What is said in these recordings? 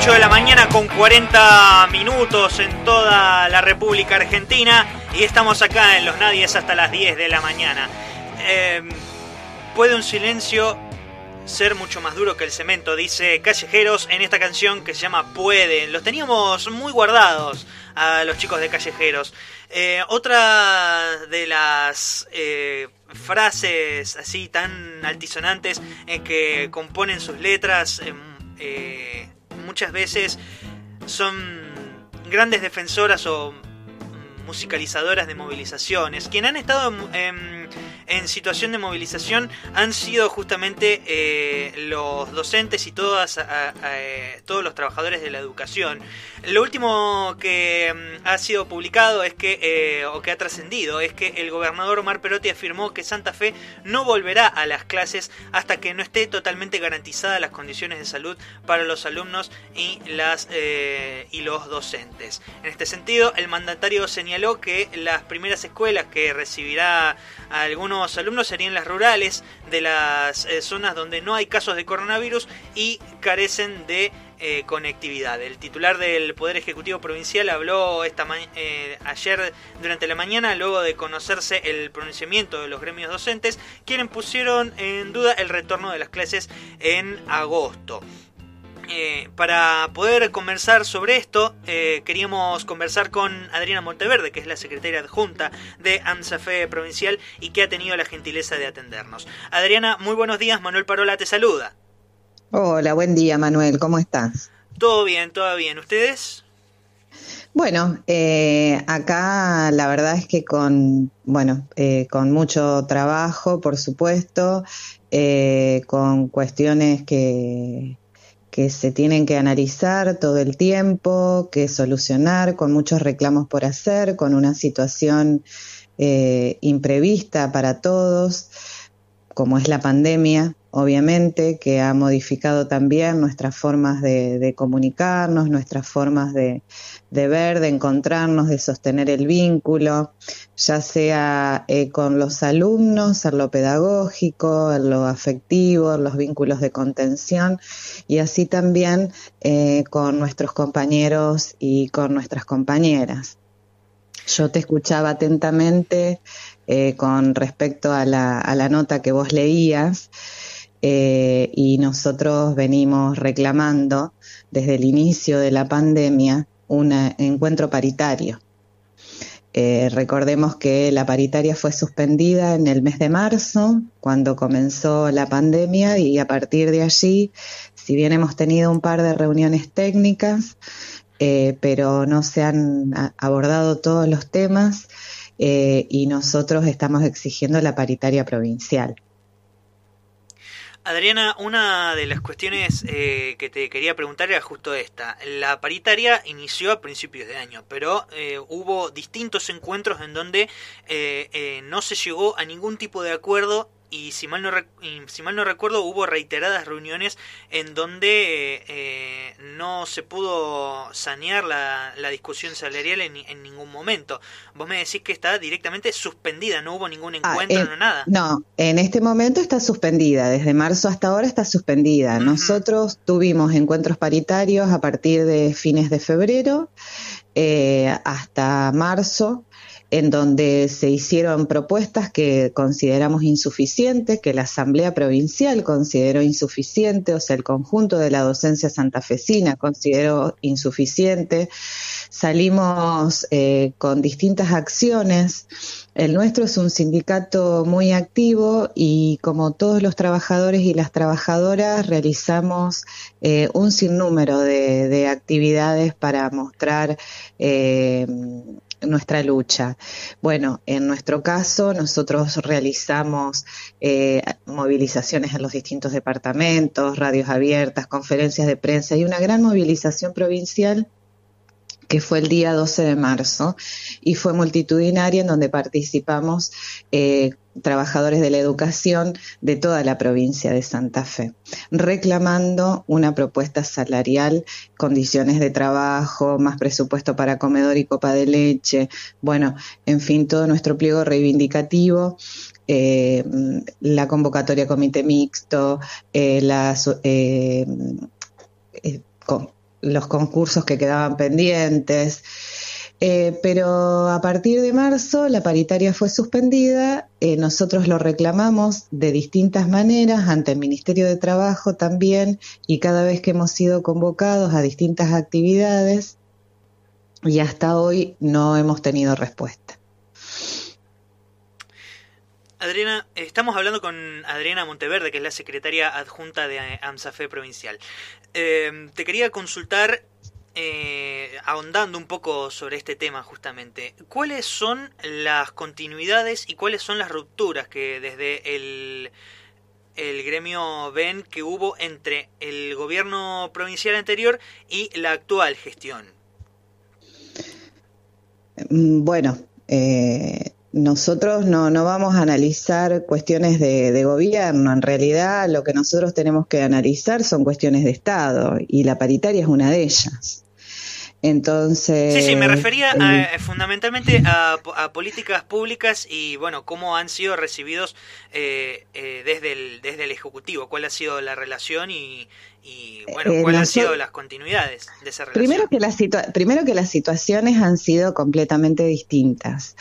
8 de la mañana con 40 minutos en toda la República Argentina y estamos acá en Los Nadies hasta las 10 de la mañana. Em, puede un silencio ser mucho más duro que el cemento, dice Callejeros en esta canción que se llama Puede. Los teníamos muy guardados a los chicos de Callejeros. Eh, otra de las eh, frases así tan altisonantes en que componen sus letras em, eh, muchas veces son grandes defensoras o musicalizadoras de movilizaciones. Quienes han estado en, situación de movilización han sido justamente eh, los docentes y todas, eh, todos los trabajadores de la educación. Lo último que mm, ha sido publicado es que, eh, o que ha trascendido, es que el gobernador Omar Perotti afirmó que Santa Fe no volverá a las clases hasta que no esté totalmente garantizadas las condiciones de salud para los alumnos y, las, y los docentes. En este sentido, el mandatario señaló que las primeras escuelas que recibirá algunos alumnos serían las rurales de las eh, zonas donde no hay casos de coronavirus y carecen de eh, conectividad. El titular del Poder Ejecutivo Provincial habló esta eh, ayer durante la mañana, luego de conocerse el pronunciamiento de los gremios docentes, quienes pusieron en duda el retorno de las clases en agosto. Eh, para poder conversar sobre esto, eh, queríamos conversar con Adriana Monteverde, que es la secretaria adjunta de AMSAFE Provincial y que ha tenido la gentileza de atendernos. Adriana, muy buenos días, Manuel Parola te saluda. Hola, buen día Manuel, ¿cómo estás? Todo bien, todo bien. ¿Ustedes? Bueno, eh, acá la verdad es que con, bueno, con mucho trabajo, por supuesto, con cuestiones que, que se tienen que analizar todo el tiempo, que solucionar, con muchos reclamos por hacer, con una situación eh, imprevista para todos, como es la pandemia, obviamente, que ha modificado también nuestras formas de, comunicarnos, nuestras formas de, ver, de encontrarnos, de sostener el vínculo, ya sea eh, con los alumnos, en lo pedagógico, en lo afectivo, en los vínculos de contención, y así también eh, con nuestros compañeros y con nuestras compañeras. Yo te escuchaba atentamente eh, con respecto a la, a la nota que vos leías eh, y nosotros venimos reclamando desde el inicio de la pandemia un encuentro paritario. Eh, recordemos que la paritaria fue suspendida en el mes de marzo, cuando comenzó la pandemia, y a partir de allí, si bien hemos tenido un par de reuniones técnicas, pero no se han abordado todos los temas y nosotros estamos exigiendo la paritaria provincial. Adriana, una de las cuestiones eh, que te quería preguntar era justo esta. La paritaria inició a principios de año, pero eh, hubo distintos encuentros en donde eh, no se llegó a ningún tipo de acuerdo y si mal no, si mal no recuerdo hubo reiteradas reuniones en donde eh, no se pudo sanear la, discusión salarial en, en, ningún momento. Vos me decís que está directamente suspendida, no hubo ningún ah, encuentro, no nada. No, en este momento está suspendida, desde marzo hasta ahora está suspendida. Nosotros tuvimos encuentros paritarios a partir de fines de febrero eh, hasta marzo en donde se hicieron propuestas que consideramos insuficientes, que la Asamblea Provincial consideró insuficiente, o sea, el conjunto de la docencia santafesina consideró insuficiente. Salimos eh, con distintas acciones. El nuestro es un sindicato muy activo y como todos los trabajadores y las trabajadoras realizamos eh, un sinnúmero de, actividades para mostrar eh, nuestra lucha. Bueno, en nuestro caso, nosotros realizamos eh, movilizaciones en los distintos departamentos, radios abiertas, conferencias de prensa y una gran movilización provincial que fue el día 12 de marzo y fue multitudinaria en donde participamos eh, trabajadores de la educación de toda la provincia de Santa Fe, reclamando una propuesta salarial, condiciones de trabajo, más presupuesto para comedor y copa de leche, bueno, en fin, todo nuestro pliego reivindicativo. Eh, la convocatoria comité mixto, eh, eh, los concursos que quedaban pendientes. Eh, pero a partir de marzo la paritaria fue suspendida, eh, nosotros lo reclamamos de distintas maneras ante el Ministerio de Trabajo también y cada vez que hemos sido convocados a distintas actividades y hasta hoy no hemos tenido respuesta. Adriana, estamos hablando con Adriana Monteverde, que es la secretaria adjunta de AMSAFE provincial. Eh, te quería consultar eh, ahondando un poco sobre este tema justamente, ¿cuáles son las continuidades y cuáles son las rupturas que desde el, el gremio ven que hubo entre el gobierno provincial anterior y la actual gestión? Mm, bueno, eh, nosotros no, no vamos a analizar cuestiones de, de, gobierno. En realidad, lo que nosotros tenemos que analizar son cuestiones de Estado y la paritaria es una de ellas. Entonces. Sí, sí, me refería fundamentalmente a, políticas públicas y, bueno, cómo han sido recibidos eh, eh, desde, el, desde el Ejecutivo, cuál ha sido la relación y, bueno, eh, cuáles han sido las continuidades de esa relación. Primero que, la primero que las situaciones han sido completamente distintas.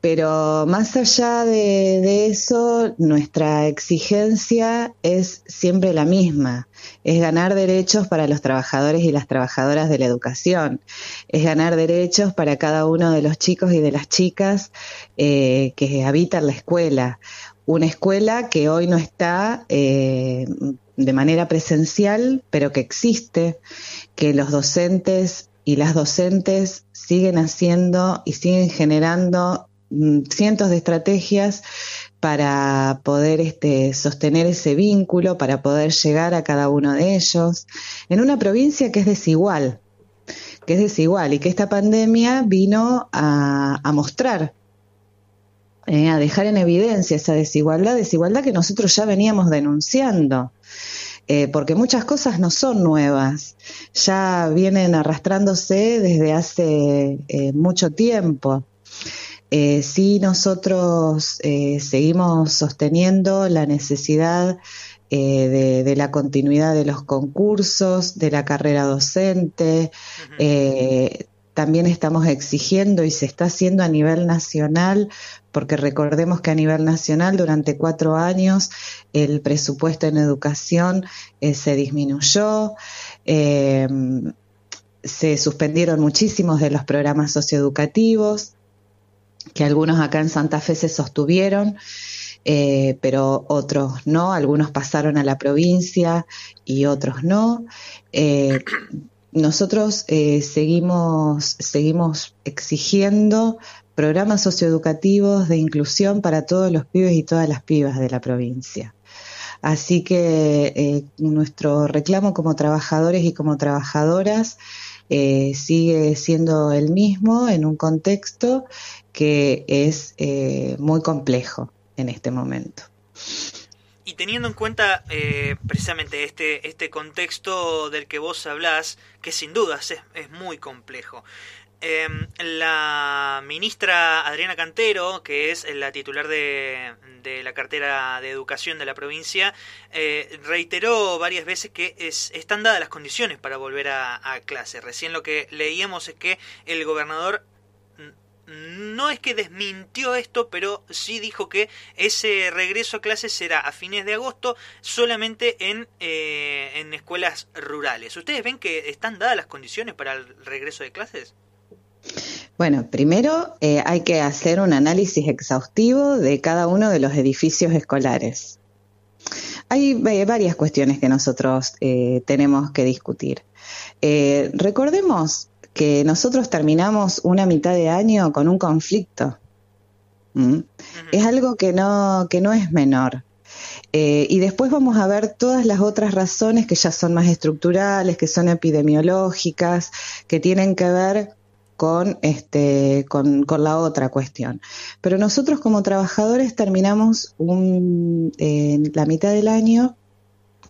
Pero más allá de, eso, nuestra exigencia es siempre la misma, es ganar derechos para los trabajadores y las trabajadoras de la educación, es ganar derechos para cada uno de los chicos y de las chicas eh, que habitan la escuela, una escuela que hoy no está eh, de manera presencial, pero que existe, que los docentes y las docentes siguen haciendo y siguen generando cientos de estrategias para poder este, sostener ese vínculo, para poder llegar a cada uno de ellos, en una provincia que es desigual, que es desigual y que esta pandemia vino a, mostrar, eh, a dejar en evidencia esa desigualdad, desigualdad que nosotros ya veníamos denunciando. Eh, porque muchas cosas no son nuevas, ya vienen arrastrándose desde hace eh, mucho tiempo. Eh, sí, nosotros eh, seguimos sosteniendo la necesidad eh, de, la continuidad de los concursos, de la carrera docente. también estamos exigiendo y se está haciendo a nivel nacional, porque recordemos que a nivel nacional durante cuatro años el presupuesto en educación se disminuyó. Se suspendieron muchísimos de los programas socioeducativos, que algunos acá en Santa Fe se sostuvieron, eh, pero otros no, algunos pasaron a la provincia y otros no. Eh, nosotros eh, seguimos, seguimos exigiendo programas socioeducativos de inclusión para todos los pibes y todas las pibas de la provincia. Así que nuestro reclamo como trabajadores y como trabajadoras sigue siendo el mismo en un contexto que es eh, muy complejo en este momento. Y teniendo en cuenta eh, precisamente este, este contexto del que vos hablás, que sin dudas es, es muy complejo, em, la ministra Adriana Cantero, que es la titular de, de la cartera de educación de la provincia, eh, reiteró varias veces que es, están dadas las condiciones para volver a, a clase. Recién lo que leíamos es que el gobernador no es que desmintió esto, pero sí dijo que ese regreso a clases será a fines de agosto solamente en, eh, en escuelas rurales. ¿Ustedes ven que están dadas las condiciones para el regreso de clases? Bueno, primero eh, hay que hacer un análisis exhaustivo de cada uno de los edificios escolares. Hay eh, varias cuestiones que nosotros tenemos que discutir. recordemos que nosotros terminamos una mitad de año con un conflicto. ¿Mm? Es algo que no, que no es menor. Eh, y después vamos a ver todas las otras razones que ya son más estructurales, que son epidemiológicas, que tienen que ver con, este, con, con la otra cuestión. Pero nosotros como trabajadores terminamos un, la mitad del año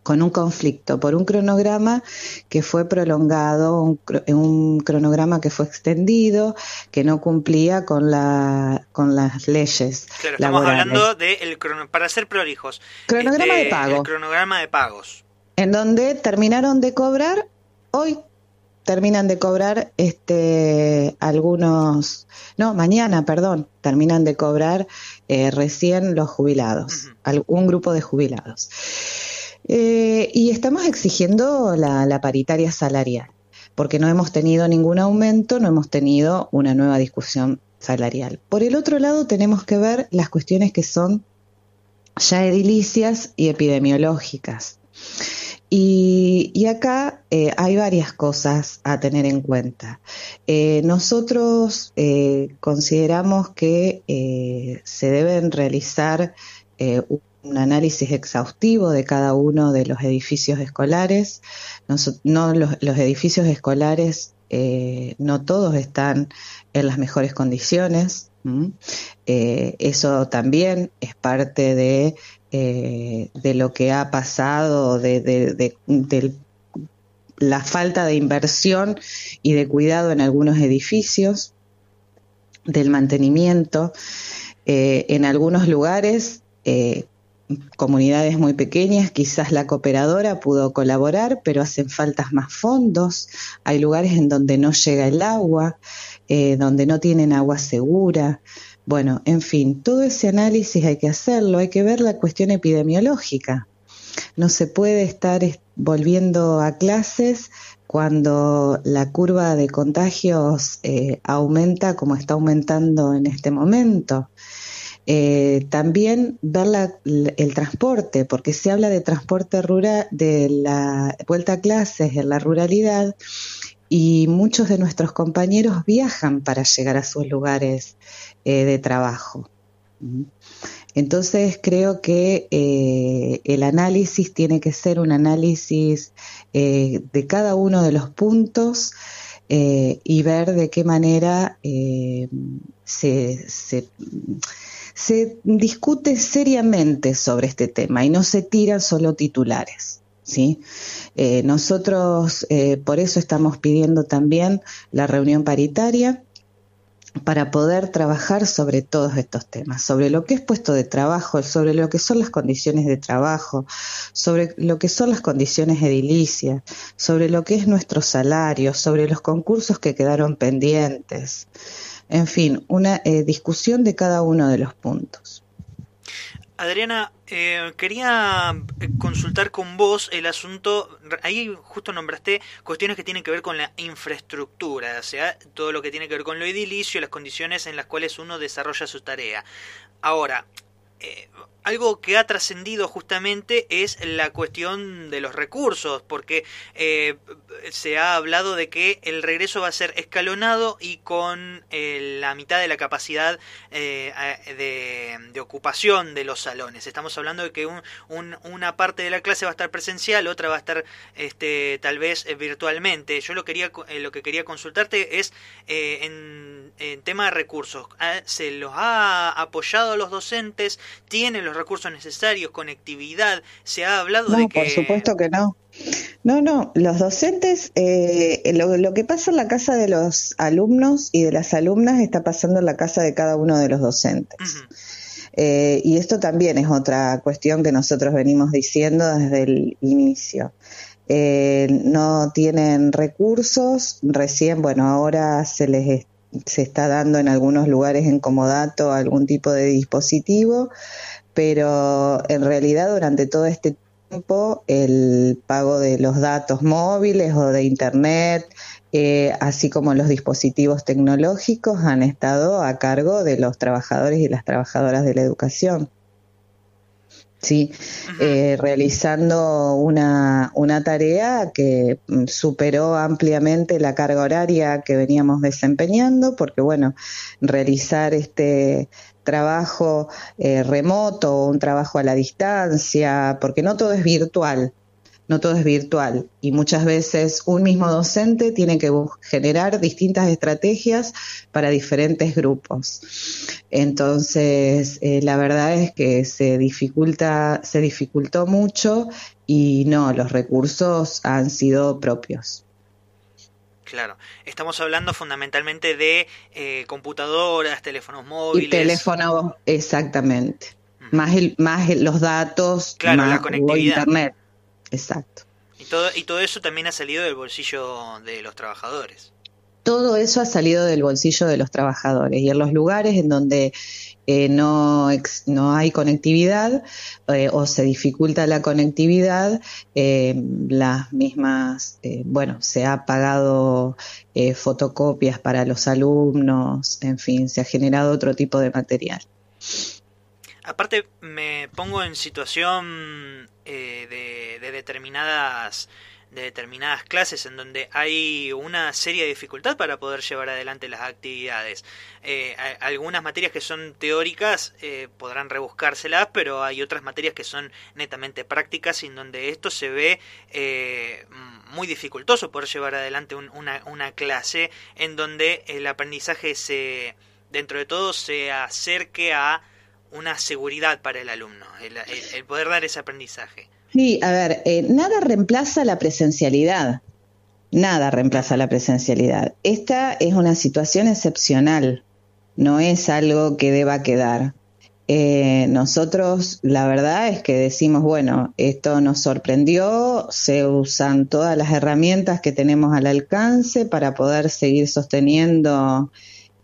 con un conflicto por un cronograma que fue prolongado, un, un, cronograma que fue extendido, que no cumplía con, la, con las leyes. Claro, estamos hablando de, el, para ser prolijos, cronograma de este, pago. cronograma de pagos. En donde terminaron de cobrar hoy terminan de cobrar este algunos, no, mañana, perdón, terminan de cobrar eh, recién los jubilados, un grupo de jubilados. Eh, y estamos exigiendo la, paritaria salarial, porque no hemos tenido ningún aumento, no hemos tenido una nueva discusión salarial. Por el otro lado, tenemos que ver las cuestiones que son ya edilicias y epidemiológicas. Y, acá eh, hay varias cosas a tener en cuenta. Eh, nosotros eh, consideramos que se deben realizar un análisis exhaustivo de cada uno de los edificios escolares. no los, edificios escolares, no todos están en las mejores condiciones. eso también es parte de eh, de lo que ha pasado, de, la falta de inversión y de cuidado en algunos edificios, del mantenimiento. Eh, en algunos lugares, eh, comunidades muy pequeñas, quizás la cooperadora pudo colaborar, pero hacen faltas más fondos. Hay lugares en donde no llega el agua, donde no tienen agua segura. Bueno, en fin, todo ese análisis hay que hacerlo, hay que ver la cuestión epidemiológica. No se puede estar volviendo a clases cuando la curva de contagios eh, aumenta como está aumentando en este momento. Eh, también ver el transporte, porque se habla de transporte rural, de la vuelta a clases en la ruralidad, y muchos de nuestros compañeros viajan para llegar a sus lugares eh, de trabajo. Entonces creo que eh, el análisis tiene que ser un análisis eh, de cada uno de los puntos y ver de qué manera se, se, se discute seriamente sobre este tema y no se tiran solo titulares. ¿Sí? Eh, nosotros eh, por eso estamos pidiendo también la reunión paritaria para poder trabajar sobre todos estos temas, sobre lo que es puesto de trabajo, sobre lo que son las condiciones de trabajo, sobre lo que son las condiciones edilicias, sobre lo que es nuestro salario, sobre los concursos que quedaron pendientes. En fin, una eh, discusión de cada uno de los puntos. Adriana, eh, quería eh, consultar con vos el asunto, ahí justo nombraste cuestiones que tienen que ver con la infraestructura, o sea, todo lo que tiene que ver con lo edilicio, las condiciones en las cuales uno desarrolla su tarea. Ahora, eh, algo que ha trascendido justamente es la cuestión de los recursos, porque eh, se ha hablado de que el regreso va a ser escalonado y con eh, la mitad de la capacidad de, ocupación de los salones. Estamos hablando de que una parte de la clase va a estar presencial, otra va a estar este, tal vez virtualmente. Yo lo, quería, lo que quería consultarte es en, en tema de recursos. Ah, ¿Se los ha apoyado los docentes? ¿Tienen los recursos necesarios, conectividad, se ha hablado de que... Por supuesto que no. No, no, los docentes, eh, lo, que pasa en la casa de los alumnos y de las alumnas está pasando en la casa de cada uno de los docentes. Eh, y esto también es otra cuestión que nosotros venimos diciendo desde el inicio. Eh, no tienen recursos, recién, bueno, ahora se les se está dando en algunos lugares en comodato algún tipo de dispositivo, pero en realidad durante todo este tiempo el pago de los datos móviles o de Internet, eh, así como los dispositivos tecnológicos, han estado a cargo de los trabajadores y las trabajadoras de la educación. Sí, eh, realizando una, una tarea que mm, superó ampliamente la carga horaria que veníamos desempeñando, porque bueno, realizar este trabajo eh, remoto un trabajo a la distancia, porque no todo es virtual, no todo es virtual y muchas veces un mismo docente tiene que generar distintas estrategias para diferentes grupos. Entonces, eh, la verdad es que se dificulta, se dificultó mucho y no, los recursos han sido propios. Claro, estamos hablando fundamentalmente de eh, computadoras, teléfonos móviles. Y teléfonos, exactamente. Más, el, más los datos, claro, más la conectividad. internet. Exacto. Y todo, y todo eso también ha salido del bolsillo de los trabajadores. Todo eso ha salido del bolsillo de los trabajadores y en los lugares en donde eh, no, no hay conectividad eh, o se dificulta la conectividad, eh, las mismas, bueno, se ha pagado fotocopias para los alumnos, en fin, se ha generado otro tipo de material. Aparte, me pongo en situación de determinadas de determinadas clases en donde hay una seria dificultad para poder llevar adelante las actividades. Eh, algunas materias que son teóricas eh, podrán rebuscárselas, pero hay otras materias que son netamente prácticas en donde esto se ve eh, muy dificultoso poder llevar adelante una, una clase en donde el aprendizaje se, dentro de todo, se acerque a una seguridad para el alumno, el poder dar ese aprendizaje. Sí, a ver, eh, nada reemplaza la presencialidad. Nada reemplaza la presencialidad. Esta es una situación excepcional, no es algo que deba quedar. Eh, nosotros la verdad es que decimos, bueno, esto nos sorprendió, se usan todas las herramientas que tenemos al alcance para poder seguir sosteniendo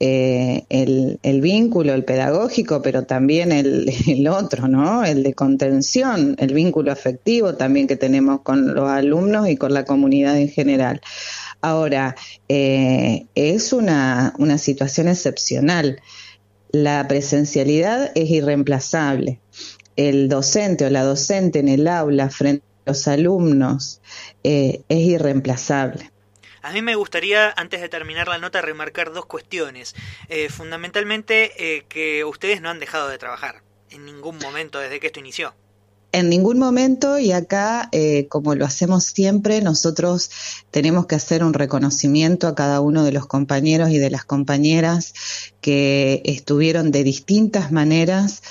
eh, el, vínculo, el pedagógico, pero también el, el, otro, ¿no? El de contención, el vínculo afectivo también que tenemos con los alumnos y con la comunidad en general. Ahora, eh, es una, una situación excepcional. La presencialidad es irreemplazable. El docente o la docente en el aula frente a los alumnos eh, es irreemplazable. A mí me gustaría, antes de terminar la nota, remarcar dos cuestiones. Eh, fundamentalmente, eh, que ustedes no han dejado de trabajar en ningún momento desde que esto inició. En ningún momento, y acá, eh, como lo hacemos siempre, nosotros tenemos que hacer un reconocimiento a cada uno de los compañeros y de las compañeras que estuvieron de distintas maneras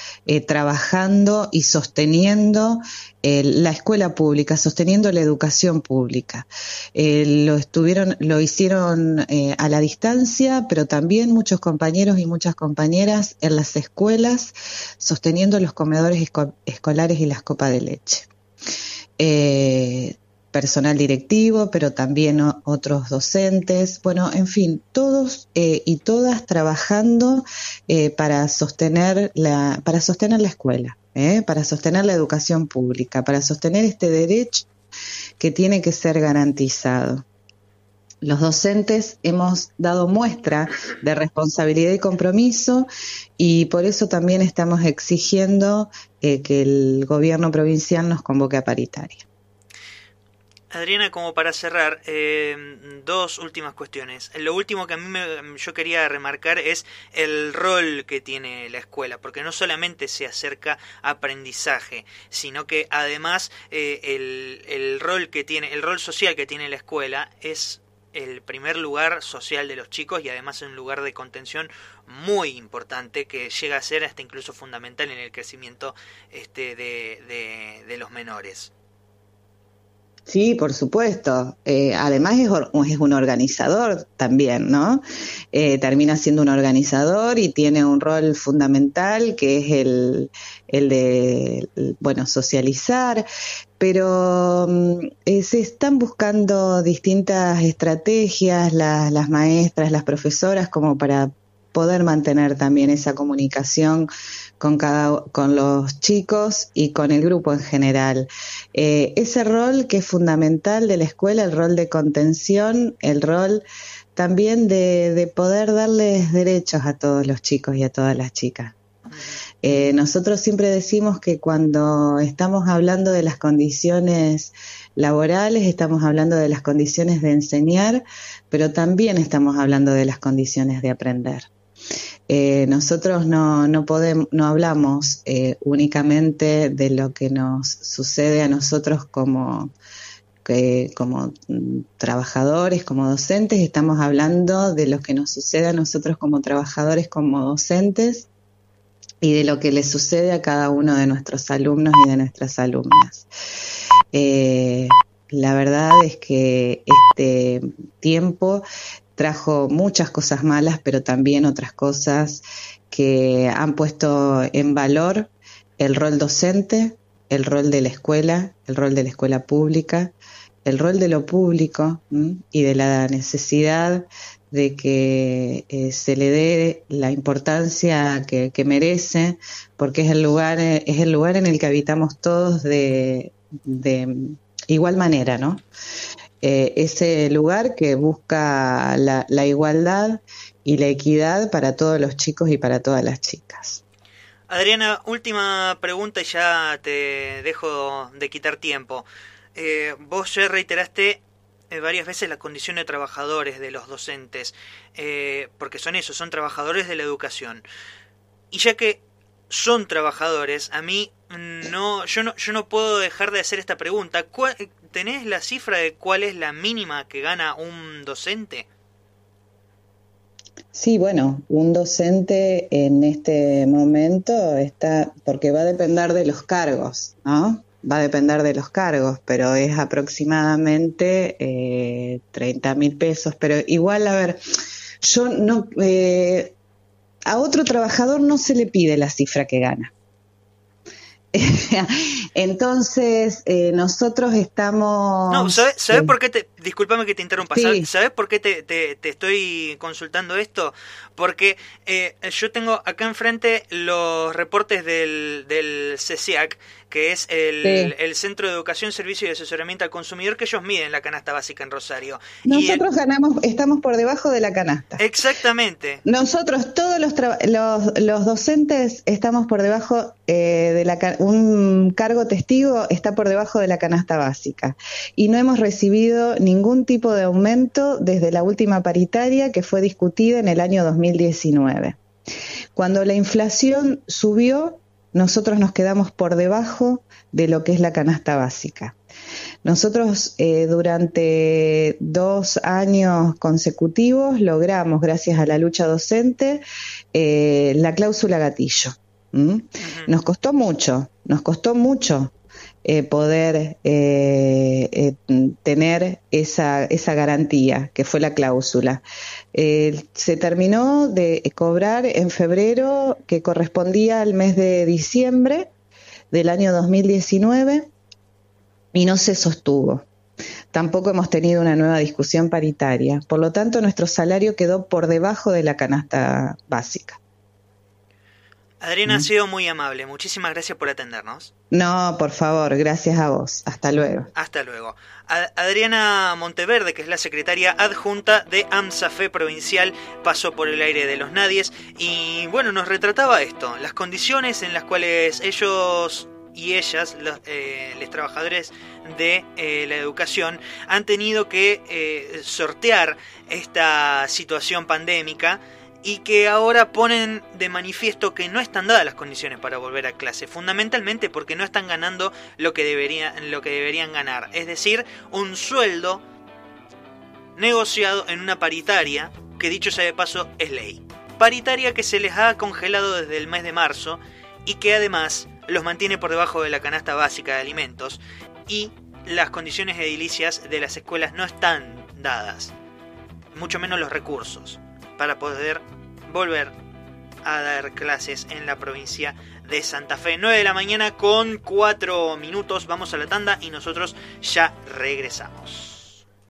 trabajando y sosteniendo la escuela pública, sosteniendo la educación pública. Eh, lo estuvieron, lo hicieron eh, a la distancia, pero también muchos compañeros y muchas compañeras en las escuelas, sosteniendo los comedores escolares y las copas de leche. Eh, personal directivo, pero también otros docentes, bueno, en fin, todos y todas trabajando para sostener la, para sostener la escuela. ¿eh? para sostener la educación pública, para sostener este derecho que tiene que ser garantizado. Los docentes hemos dado muestra de responsabilidad y compromiso y por eso también estamos exigiendo eh, que el gobierno provincial nos convoque a paritaria. Adriana, como para cerrar, eh, dos últimas cuestiones. Lo último que a mí me, yo quería remarcar es el rol que tiene la escuela, porque no solamente se acerca aprendizaje, sino que además eh, el, el rol que tiene, el rol social que tiene la escuela es el primer lugar social de los chicos y además un lugar de contención muy importante que llega a ser hasta incluso fundamental en el crecimiento este, de, de los menores. Sí, por supuesto. Eh, además es, un organizador también, ¿no? Eh, termina siendo un organizador y tiene un rol fundamental que es el, el de, bueno, socializar, pero mm, eh, se están buscando distintas estrategias, las maestras, las profesoras, como para poder mantener también esa comunicación con, cada, con los chicos y con el grupo en general. Eh, ese rol que es fundamental de la escuela, el rol de contención, el rol también de, poder darles derechos a todos los chicos y a todas las chicas. Eh, nosotros siempre decimos que cuando estamos hablando de las condiciones laborales, estamos hablando de las condiciones de enseñar, pero también estamos hablando de las condiciones de aprender. Eh, nosotros no, no, podemos, no hablamos eh, únicamente de lo que nos sucede a nosotros como, como trabajadores, como docentes, estamos hablando de lo que nos sucede a nosotros como trabajadores, como docentes y de lo que le sucede a cada uno de nuestros alumnos y de nuestras alumnas. Eh, la verdad es que este tiempo trajo muchas cosas malas, pero también otras cosas que han puesto en valor el rol docente, el rol de la escuela, el rol de la escuela pública el rol de lo público y de la necesidad de que eh, se le dé la importancia que, merece, porque es el lugar, es el lugar en el que habitamos todos de, igual manera, ¿no? Eh, ese lugar que busca la, la igualdad y la equidad para todos los chicos y para todas las chicas. Adriana, última pregunta y ya te dejo de quitar tiempo. Eh, vos ya reiteraste eh, varias veces la condición de trabajadores de los docentes, porque son eso, son trabajadores de la educación. Y ya que son trabajadores, a mí no, yo no, yo no puedo dejar de hacer esta pregunta. ¿Tenés la cifra de cuál es la mínima que gana un docente? Sí, bueno, un docente en este momento está, porque va a depender de los cargos, ¿no? va a depender de los cargos, pero es aproximadamente eh, 30 mil pesos. Pero igual, a ver, yo no, eh, a otro trabajador no se le pide la cifra que gana. Entonces, eh, nosotros estamos... No, ¿sabes, por qué te... Discúlpame que te interrumpa. ¿Sabes por qué te, te, estoy consultando esto? Porque eh, yo tengo acá enfrente los reportes del, del CECIAC que es el, Centro de Educación, Servicio y Asesoramiento al Consumidor, que ellos miden la canasta básica en Rosario. Nosotros ganamos, estamos por debajo de la canasta. Exactamente. Nosotros, todos los, los, docentes, estamos por debajo eh, de la un cargo testigo está por debajo de la canasta básica. Y no hemos recibido ningún tipo de aumento desde la última paritaria que fue discutida en el año 2019. Cuando la inflación subió, nosotros nos quedamos por debajo de lo que es la canasta básica. Nosotros eh, durante dos años consecutivos logramos, gracias a la lucha docente, eh, la cláusula gatillo. Nos costó mucho, nos costó mucho eh, poder tener esa, esa garantía, que fue la cláusula. Eh, se terminó de cobrar en febrero, que correspondía al mes de diciembre del año 2019, y no se sostuvo. Tampoco hemos tenido una nueva discusión paritaria. Por lo tanto, nuestro salario quedó por debajo de la canasta básica. Adriana ha sido muy amable. Muchísimas gracias por atendernos. No, por favor, gracias a vos. Hasta luego. Hasta luego. Adriana Monteverde, que es la secretaria adjunta de AMSAFE provincial, pasó por el aire de los nadies y bueno, nos retrataba esto, las condiciones en las cuales ellos y ellas, los, eh, trabajadores de eh, la educación, han tenido que eh, sortear esta situación pandémica y que ahora ponen de manifiesto que no están dadas las condiciones para volver a clase, fundamentalmente porque no están ganando lo que deberían, lo que deberían ganar, es decir, un sueldo negociado en una paritaria, que dicho sea de paso es ley. Paritaria que se les ha congelado desde el mes de marzo y que además los mantiene por debajo de la canasta básica de alimentos y las condiciones edilicias de las escuelas no están dadas, mucho menos los recursos para poder volver a dar clases en la provincia de Santa Fe. 9 de la mañana con 4 minutos. Vamos a la tanda y nosotros ya regresamos.